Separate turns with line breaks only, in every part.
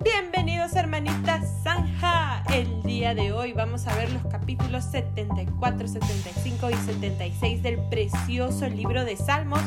Bienvenidos hermanitas Zanja. El día de hoy vamos a ver los capítulos 74, 75 y 76 del precioso libro de Salmos.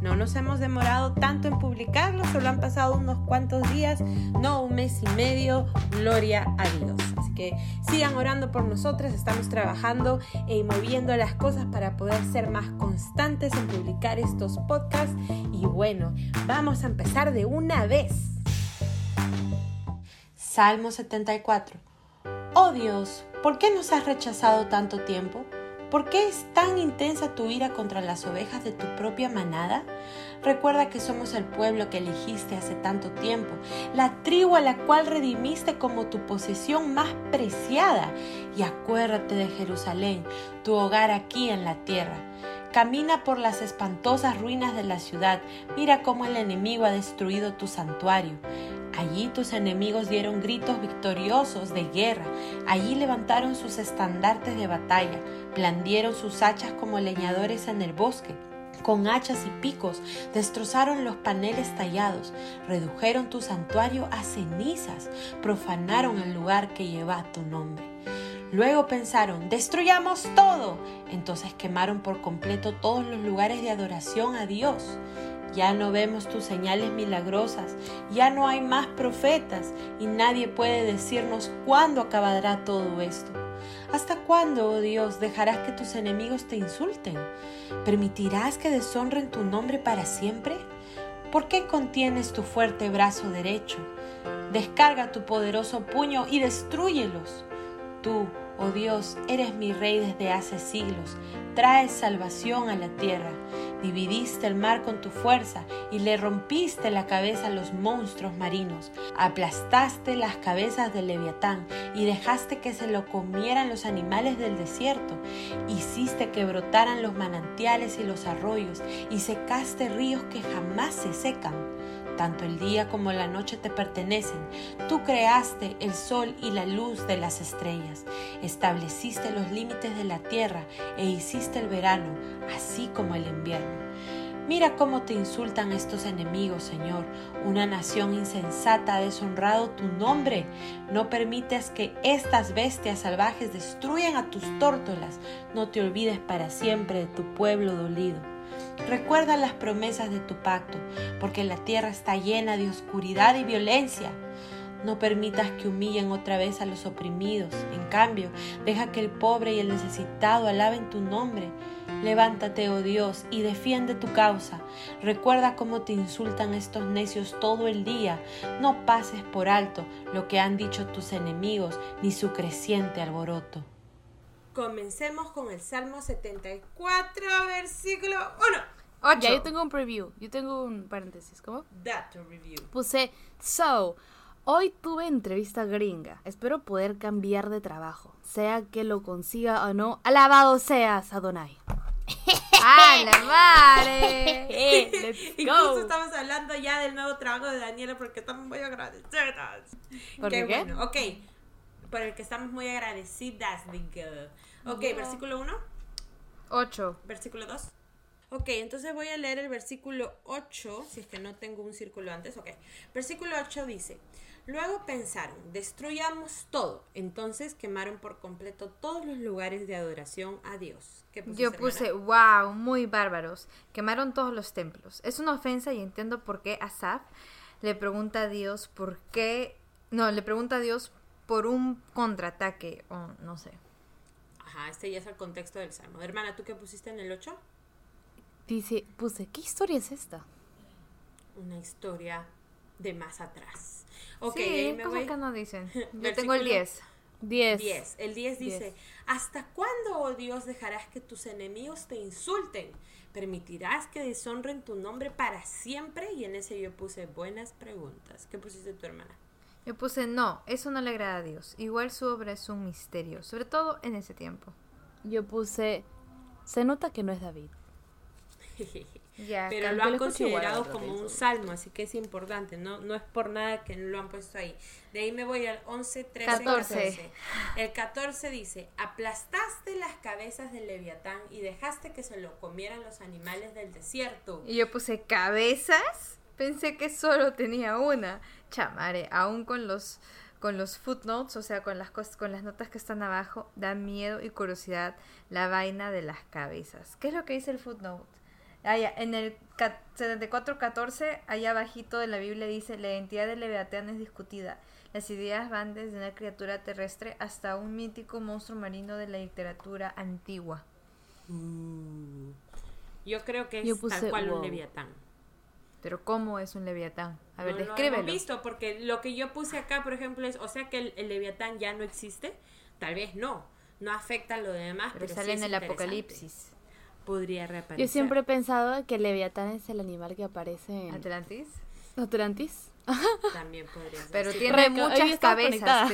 No nos hemos demorado tanto en publicarlo, solo han pasado unos cuantos días, no un mes y medio. Gloria a Dios. Así que sigan orando por nosotras, estamos trabajando y moviendo las cosas para poder ser más constantes en publicar estos podcasts. Y bueno, vamos a empezar de una vez. Salmo 74. Oh Dios, ¿por qué nos has rechazado tanto tiempo? ¿Por qué es tan intensa tu ira contra las ovejas de tu propia manada? Recuerda que somos el pueblo que elegiste hace tanto tiempo, la tribu a la cual redimiste como tu posesión más preciada. Y acuérdate de Jerusalén, tu hogar aquí en la tierra. Camina por las espantosas ruinas de la ciudad, mira cómo el enemigo ha destruido tu santuario. Allí tus enemigos dieron gritos victoriosos de guerra, allí levantaron sus estandartes de batalla, blandieron sus hachas como leñadores en el bosque. Con hachas y picos destrozaron los paneles tallados, redujeron tu santuario a cenizas, profanaron el lugar que lleva tu nombre. Luego pensaron, destruyamos todo. Entonces quemaron por completo todos los lugares de adoración a Dios. Ya no vemos tus señales milagrosas, ya no hay más profetas y nadie puede decirnos cuándo acabará todo esto. ¿Hasta cuándo, oh Dios, dejarás que tus enemigos te insulten? ¿Permitirás que deshonren tu nombre para siempre? ¿Por qué contienes tu fuerte brazo derecho? Descarga tu poderoso puño y destruyelos. Tú, oh Dios, eres mi rey desde hace siglos, traes salvación a la tierra. Dividiste el mar con tu fuerza y le rompiste la cabeza a los monstruos marinos. Aplastaste las cabezas del leviatán y dejaste que se lo comieran los animales del desierto. Hiciste que brotaran los manantiales y los arroyos y secaste ríos que jamás se secan. Tanto el día como la noche te pertenecen. Tú creaste el sol y la luz de las estrellas. Estableciste los límites de la tierra e hiciste el verano, así como el invierno. Mira cómo te insultan estos enemigos, Señor. Una nación insensata ha deshonrado tu nombre. No permites que estas bestias salvajes destruyan a tus tórtolas. No te olvides para siempre de tu pueblo dolido. Recuerda las promesas de tu pacto, porque la tierra está llena de oscuridad y violencia. No permitas que humillen otra vez a los oprimidos. En cambio, deja que el pobre y el necesitado alaben tu nombre. Levántate, oh Dios, y defiende tu causa. Recuerda cómo te insultan estos necios todo el día. No pases por alto lo que han dicho tus enemigos, ni su creciente alboroto. Comencemos con el Salmo 74, versículo 1.
8. Ya, yo tengo un preview. Yo tengo un paréntesis. ¿Cómo?
Dato review.
Puse, so, hoy tuve entrevista gringa. Espero poder cambiar de trabajo. Sea que lo consiga o no. Alabado seas, Adonai.
¡Ah, la madre! Let's Incluso estamos hablando ya del nuevo trabajo de Daniela porque estamos muy agradecidas.
¿Por qué?
Bueno, ok por el que estamos muy agradecidas, Ok, versículo 1.
8.
Versículo 2. Ok, entonces voy a leer el versículo 8, si es que no tengo un círculo antes, ok. Versículo 8 dice, luego pensaron, destruyamos todo. Entonces quemaron por completo todos los lugares de adoración a Dios.
Yo puse, wow, muy bárbaros. Quemaron todos los templos. Es una ofensa y entiendo por qué Asaf le pregunta a Dios por qué, no, le pregunta a Dios por un contraataque o no sé.
Ajá, este ya es el contexto del salmo. Hermana, ¿tú qué pusiste en el 8?
Dice, puse, ¿qué historia es esta?
Una historia de más atrás.
Ok, sí, me voy. que no dicen. Yo tengo el 10. 10.
10. El 10 dice, ¿hasta cuándo, oh Dios, dejarás que tus enemigos te insulten? ¿Permitirás que deshonren tu nombre para siempre? Y en ese yo puse buenas preguntas. ¿Qué pusiste tu hermana?
Yo puse, no, eso no le agrada a Dios. Igual su obra es un misterio, sobre todo en ese tiempo. Yo puse, se nota que no es David.
Pero lo han considerado como un salmo, así que es importante, no, no es por nada que lo han puesto ahí. De ahí me voy al 11, 13, 14. El 14 dice, aplastaste las cabezas del leviatán y dejaste que se lo comieran los animales del desierto.
Y yo puse cabezas Pensé que solo tenía una. Chamare, aún con los con los footnotes, o sea, con las cosas, con las notas que están abajo, da miedo y curiosidad la vaina de las cabezas. ¿Qué es lo que dice el footnote? Allá, en el 74.14, allá abajito de la Biblia dice, la identidad del Leviatán es discutida. Las ideas van desde una criatura terrestre hasta un mítico monstruo marino de la literatura antigua.
Mm. Yo creo que es
Yo puse
tal cual un leviatán.
Pero ¿cómo es un Leviatán? A ver,
no lo
descríbelo.
hemos visto, porque lo que yo puse acá, por ejemplo, es, o sea que el, el leviatán ya no existe. Tal vez no. No afecta a lo demás,
pero,
pero,
sale
sí
en
es
el. Apocalipsis.
Podría reaparecer.
Yo siempre he pensado que Leviatán es el animal que aparece en
Atlantis.
Atlantis.
También podría ser.
Pero
sí,
tiene muchas cabezas.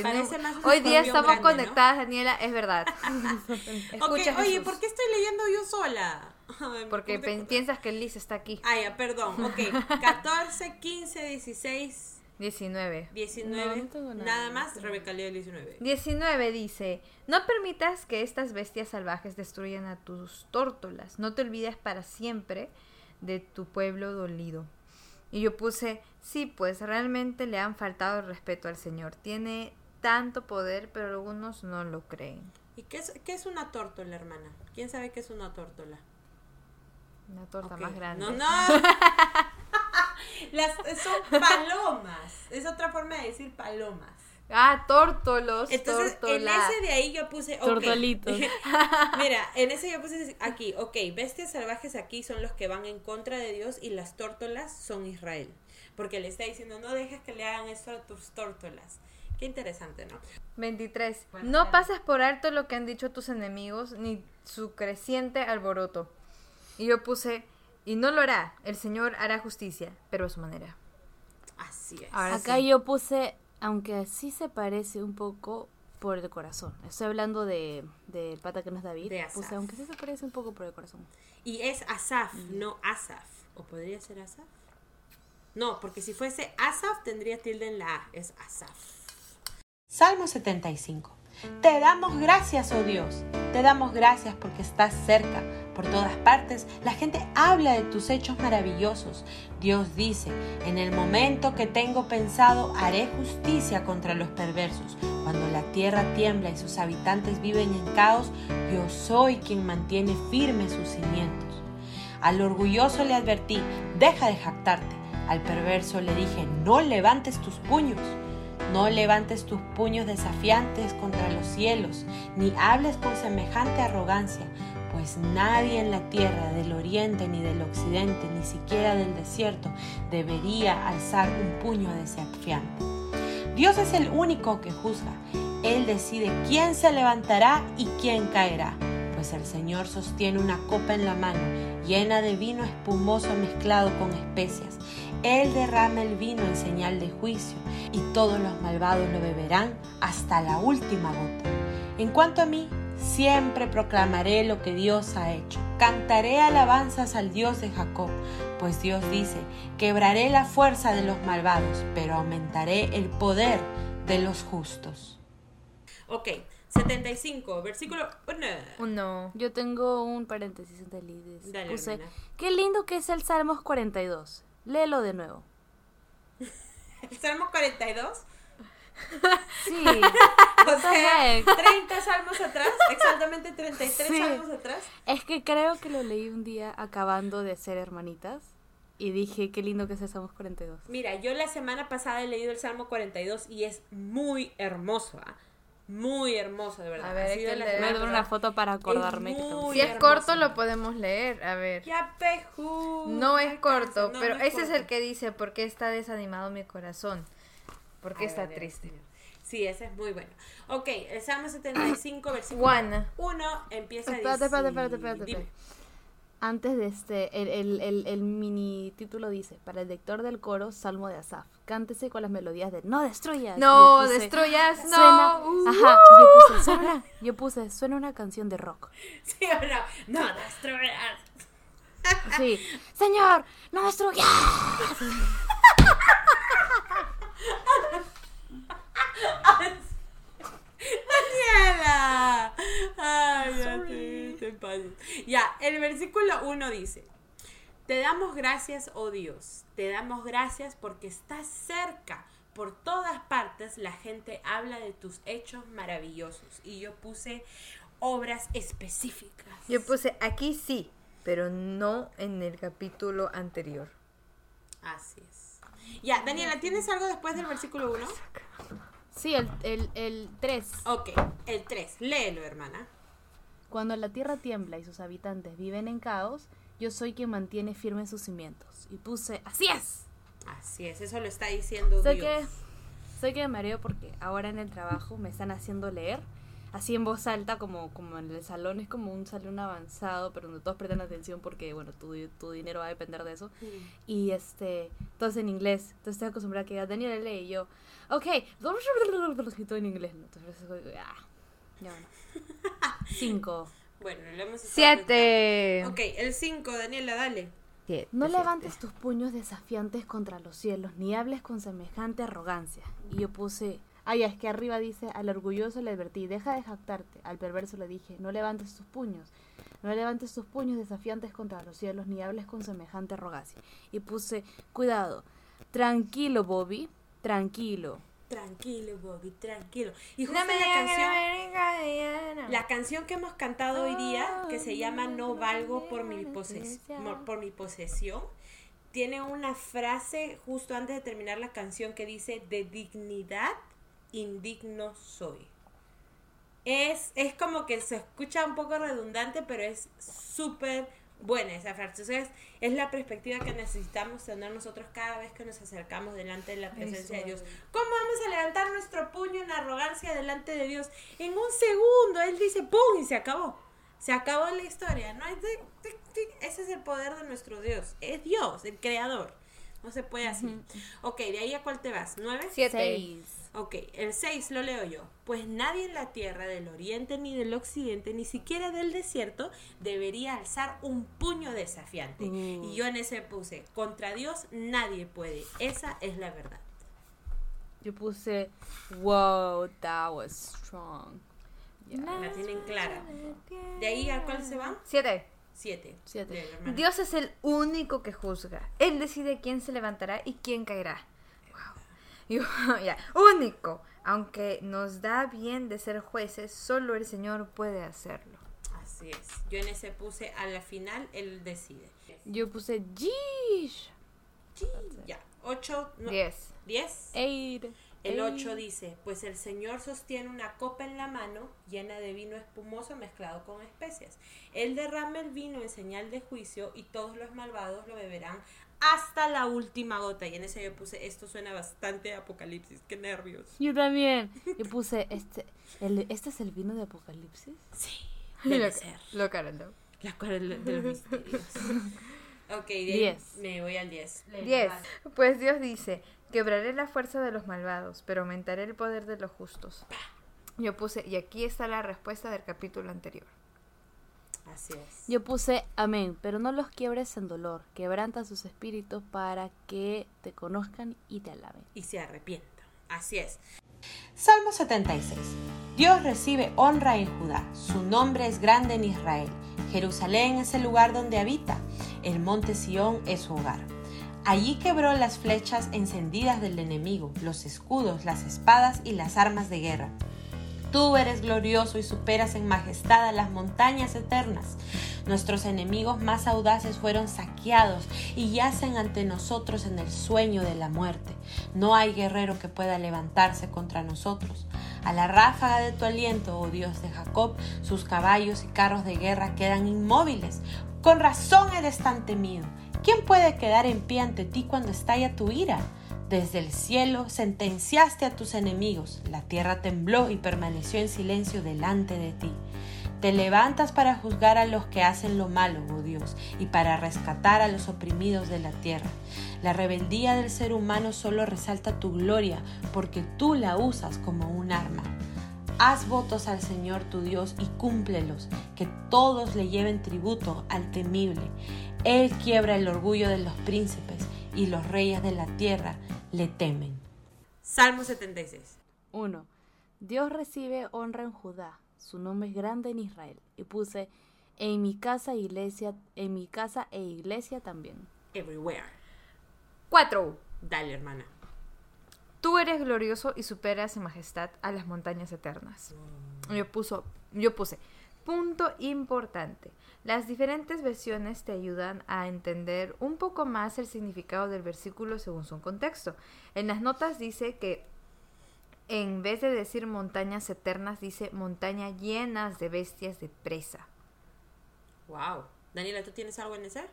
Hoy día estamos
grande, ¿no?
conectadas, Daniela, es verdad.
Ok,
Escucha,
oye, ¿por qué estoy leyendo yo sola?
Porque
¿cómo te-
pen- piensas que Liz está aquí.
Ah, ya, perdón. Ok, 14, 15, 16,
19.
19.
No, no tengo nada.
nada más, Rebeca leo el 19.
19 dice, no permitas que estas bestias salvajes destruyan a tus tórtolas. No te olvides para siempre de tu pueblo dolido. Y yo puse, sí, pues realmente le han faltado el respeto al Señor. Tiene tanto poder, pero algunos no lo creen.
¿Y qué es, qué es una tórtola, hermana? ¿Quién sabe qué es una tórtola?
Una torta más grande.
No, no. Las, son palomas. Es otra forma de decir palomas.
Ah, tórtolos,
Entonces, en ese de ahí yo puse. ok.
Tortolitos.
Mira, en ese yo puse aquí. Ok, bestias salvajes aquí son los que van en contra de Dios y las tórtolas son Israel. Porque le está diciendo, no dejes que le hagan esto a tus tórtolas. Qué interesante, ¿no?
23.
Bueno,
no pasas por alto lo que han dicho tus enemigos, ni su creciente alboroto. Y yo puse, y no lo hará, el Señor hará justicia, pero a su manera.
Así es.
Ahora
Acá
sí.
yo puse, aunque sí se parece un poco por el corazón. Estoy hablando de del pata que no es David.
De Asaf.
Puse, aunque sí se parece un poco por el corazón.
Y es Asaf, no Asaf. ¿O podría ser Asaf? No, porque si fuese Asaf tendría tilde en la A. Es Asaf. Salmo 75. Te damos gracias, oh Dios. Te damos gracias porque estás cerca. Por todas partes la gente habla de tus hechos maravillosos. Dios dice, en el momento que tengo pensado haré justicia contra los perversos. Cuando la tierra tiembla y sus habitantes viven en caos, yo soy quien mantiene firmes sus cimientos. Al orgulloso le advertí, deja de jactarte. Al perverso le dije, no levantes tus puños. No levantes tus puños desafiantes contra los cielos, ni hables con semejante arrogancia, pues nadie en la tierra del oriente ni del occidente, ni siquiera del desierto, debería alzar un puño desafiante. Dios es el único que juzga. Él decide quién se levantará y quién caerá, pues el Señor sostiene una copa en la mano, llena de vino espumoso mezclado con especias. Él derrama el vino en señal de juicio, y todos los malvados lo beberán hasta la última gota. En cuanto a mí, siempre proclamaré lo que Dios ha hecho. Cantaré alabanzas al Dios de Jacob, pues Dios dice, quebraré la fuerza de los malvados, pero aumentaré el poder de los justos. Ok, 75, versículo 1.
Uno.
Yo tengo un paréntesis de líderes.
Dale,
Puse,
hermana.
qué lindo que es el Salmos 42. Léelo de nuevo.
¿El Salmo 42?
Sí.
O sea,
heck?
30 salmos atrás, exactamente 33
Sí.
salmos atrás.
es que creo que lo leí un día acabando de ser hermanitas. Y dije, qué lindo que es el Salmos 42.
Mira, yo la semana pasada he leído el Salmo 42 y es muy hermoso, ¿ah? Muy hermoso, de verdad.
A ver, que.
Voy a tomar una foto para acordarme.
muy
Si es
hermoso.
corto lo podemos leer, a ver.
Ya pejú.
No es corto,
No,
pero
no es
ese es el que dice, ¿por qué está desanimado mi corazón? ¿Por qué
A
está
ver,
triste?
Sí, ese es muy bueno. Ok, el Salmo 75, versículo
Juan.
1 empieza
Espérate, espérate, espérate,
así.
espérate,
Dime.
espérate. Antes de este, el, el, el, el mini título dice, para el lector del coro, Salmo de Asaf, cántese con las melodías de No destruyas.
No,
puse,
destruyas, no.
Suena,
Uh.
ajá, yo puse, suena una, yo puse, suena una canción de rock.
Sí o no. No, destruyas.
Sí, señor, no destruyas.
Daniela. Ay, ya te, te. Ya, el versículo 1 dice: Te damos gracias, oh Dios, te damos gracias porque estás cerca. Por todas partes la gente habla de tus hechos maravillosos. Y yo puse obras específicas.
Yo puse aquí sí, pero no en el capítulo anterior.
Así es. Ya, Daniela, ¿tienes algo después del versículo 1?
Sí, el, el, el 3.
Ok, el 3. Léelo, hermana.
Cuando la tierra tiembla y sus habitantes viven en caos, yo soy quien mantiene firmes sus cimientos. Y puse, así es.
Así es, eso lo está diciendo
Sé
Dios.
que, sé que me mareo porque ahora en el trabajo me están haciendo leer, así en voz alta, como, como en el salón, es como un salón avanzado, pero donde todos prestan atención porque, bueno, tu, tu dinero va a depender de eso. Y este, todo en inglés. Entonces estoy acostumbrada a que Daniel lee y yo, ok, y todo en inglés. ¿no? Entonces, ah, ya bueno. Cinco.
Bueno, lo hemos
Siete.
Ok, el 5, Daniela, dale.
Siete,
No
siete.
levantes tus puños desafiantes contra los cielos, ni hables con semejante arrogancia. Y yo puse, ay, es que arriba dice, al orgulloso le advertí, deja de jactarte. Al perverso le dije, no levantes tus puños. No levantes tus puños desafiantes contra los cielos, ni hables con semejante arrogancia. Y puse, cuidado, tranquilo, Bobby, tranquilo.
Tranquilo, Bobby, tranquilo. Y
No
justo
me
la canción, la canción que hemos cantado hoy día, que se llama No valgo por mi, poses- por mi posesión, tiene una frase justo antes de terminar la canción que dice, de dignidad indigno soy. Es, es como que se escucha un poco redundante, pero es súper buena esa frase. Entonces, es la perspectiva que necesitamos tener nosotros cada vez que nos acercamos delante de la presencia de Dios. ¿Cómo vamos a levantar nuestro puño en arrogancia delante de Dios? En un segundo, Él dice ¡pum! y se acabó. Se acabó la historia. ¿no? Es ese es el poder de nuestro Dios. Es Dios, el creador. No se puede así. Ok, de ahí a cuál te vas? ¿Nueve?
Siete.
Seis.
Ok, el 6 lo leo yo. Pues nadie en la tierra del oriente ni del occidente, ni siquiera del desierto, debería alzar un puño desafiante.
Mm.
Y yo en ese puse, contra Dios nadie puede. Esa es la verdad.
Yo puse, wow, that was strong. Ya.
La tienen clara. ¿De ahí a cuál se van?
Siete.
7.
Siete.
Dios es el único que juzga. Él decide quién se levantará y quién caerá. Y- Único. Aunque nos da bien de ser jueces, solo el Señor puede hacerlo.
Así es. Yo en ese puse, a la final, Él decide.
Yo puse.
Sí, Ya. 8,
Diez.
10.
Eight.
El
eight.
8 dice, pues el Señor sostiene una copa en la mano llena de vino espumoso mezclado con especias. Él derrama el vino en señal de juicio y todos los malvados lo beberán hasta la última gota. Y en ese yo puse, esto suena bastante a apocalipsis, qué nervios.
Yo también. Yo puse, este, el, ¿este es el vino de Apocalipsis?
Sí, debe
Lo,
ser.
lo Carlos.
La cual de los misterios. ok,
Diez.
me voy al 10.
Diez. Pues Dios dice, quebraré la fuerza de los malvados, pero aumentaré el poder de los justos. Yo puse, y aquí está la respuesta del capítulo anterior.
Así es.
Yo puse, amén, pero no los quiebres en dolor. Quebranta sus espíritus para que te conozcan y te alaben.
Y se arrepienta. Así es.
Salmo 76. Dios recibe honra en Judá, su nombre es grande en Israel. Jerusalén es el lugar donde habita, el monte Sión es su hogar. Allí quebró las flechas encendidas del enemigo, los escudos, las espadas y las armas de guerra. Tú eres glorioso y superas en majestad a las montañas eternas. Nuestros enemigos más audaces fueron saqueados y yacen ante nosotros en el sueño de la muerte. No hay guerrero que pueda levantarse contra nosotros. A la ráfaga de tu aliento, oh Dios de Jacob, sus caballos y carros de guerra quedan inmóviles. Con razón eres tan temido. ¿Quién puede quedar en pie ante ti cuando estalla tu ira? Desde el cielo sentenciaste a tus enemigos, la tierra tembló y permaneció en silencio delante de ti. Te levantas para juzgar a los que hacen lo malo, oh Dios, y para rescatar a los oprimidos de la tierra. La rebeldía del ser humano solo resalta tu gloria, porque tú la usas como un arma. Haz votos al Señor tu Dios y cúmplelos, que todos le lleven tributo al temible. Él quiebra el orgullo de los príncipes y los reyes de la tierra le temen.
Salmo 76.
1. Dios recibe honra en Judá, su nombre es grande en Israel. Y puse, En mi casa iglesia, en mi casa e iglesia también.
Everywhere.
4.
Dale, hermana.
Tú eres glorioso y superas en majestad a las montañas eternas. Yo, puso, yo puse, punto importante. Las diferentes versiones te ayudan a entender un poco más el significado del versículo según su contexto. En las notas dice que en vez de decir montañas eternas, dice montañas llenas de bestias de presa.
Wow. Daniela, ¿tú tienes algo en ese?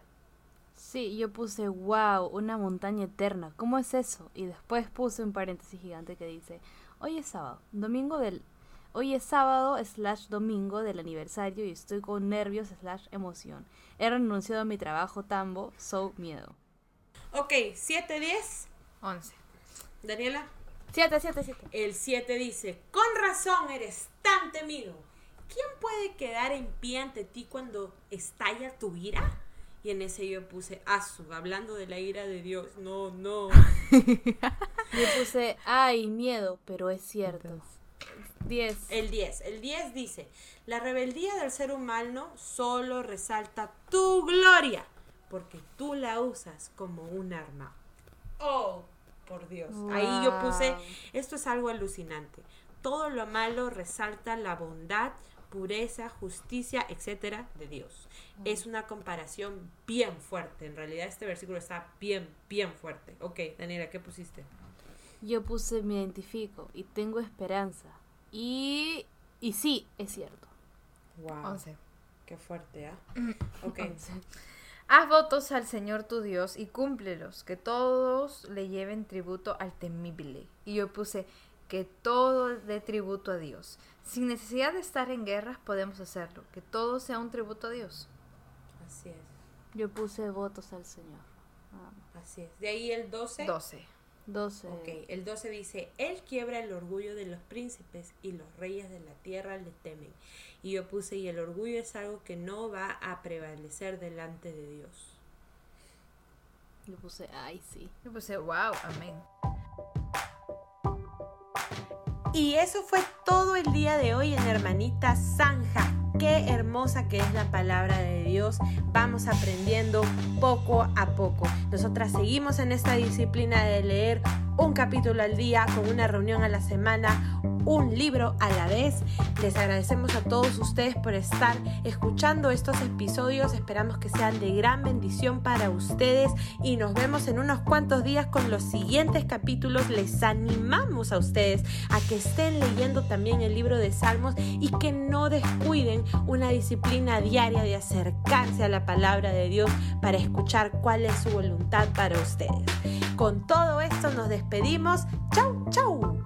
Sí, yo puse, wow, una montaña eterna. ¿Cómo es eso? Y después puse un paréntesis gigante que dice, hoy es sábado, domingo del... Hoy es sábado slash domingo del aniversario y estoy con nervios slash emoción. He renunciado a mi trabajo tambo, so miedo.
Ok, 7, 10.
11.
Daniela.
7, 7, 7.
El 7 dice, con razón eres tan temido. ¿Quién puede quedar en pie ante ti cuando estalla tu ira? Y en ese yo puse, Asu, hablando de la ira de Dios. No, no.
Yo puse, ay, miedo, pero es cierto. 10.
El 10. El 10 dice, la rebeldía del ser humano solo resalta tu gloria, porque tú la usas como un arma. Oh, por Dios. Ahí yo puse, esto es algo alucinante. Todo lo malo resalta la bondad, pureza, justicia, etcétera, de Dios. Es una comparación bien fuerte. En realidad este versículo está bien, bien fuerte. Ok, Daniela, ¿qué pusiste?
Yo puse, me identifico y tengo esperanza. Y, y sí, es cierto.
Wow.
11.
Qué fuerte, ¿ah? Ok.
Haz votos al Señor tu Dios y cúmplelos, que todos le lleven tributo al temible. Y yo puse que todo dé tributo a Dios. Sin necesidad de estar en guerras podemos hacerlo, que todo sea un tributo a Dios.
Así es.
Yo puse votos al Señor.
Así es. De ahí el 12.
12.
12.
Ok, el 12 dice, Él quiebra el orgullo de los príncipes y los reyes de la tierra le temen. Y yo puse, y el orgullo es algo que no va a prevalecer delante de Dios.
Yo puse, ay, sí.
Yo puse, wow, amén.
Y eso fue todo el día de hoy en Hermanita Zanja. Qué hermosa que es la palabra de Dios. Vamos aprendiendo poco a poco. Nosotras seguimos en esta disciplina de leer un capítulo al día con una reunión a la semana, un libro a la vez. Les agradecemos a todos ustedes por estar escuchando estos episodios. Esperamos que sean de gran bendición para ustedes y nos vemos en unos cuantos días con los siguientes capítulos. Les animamos a ustedes a que estén leyendo también el libro de Salmos y que no descuiden una disciplina diaria de acercarse a la palabra de Dios para escuchar cuál es su voluntad para ustedes. Con todo esto nos despedimos. Chau, chau.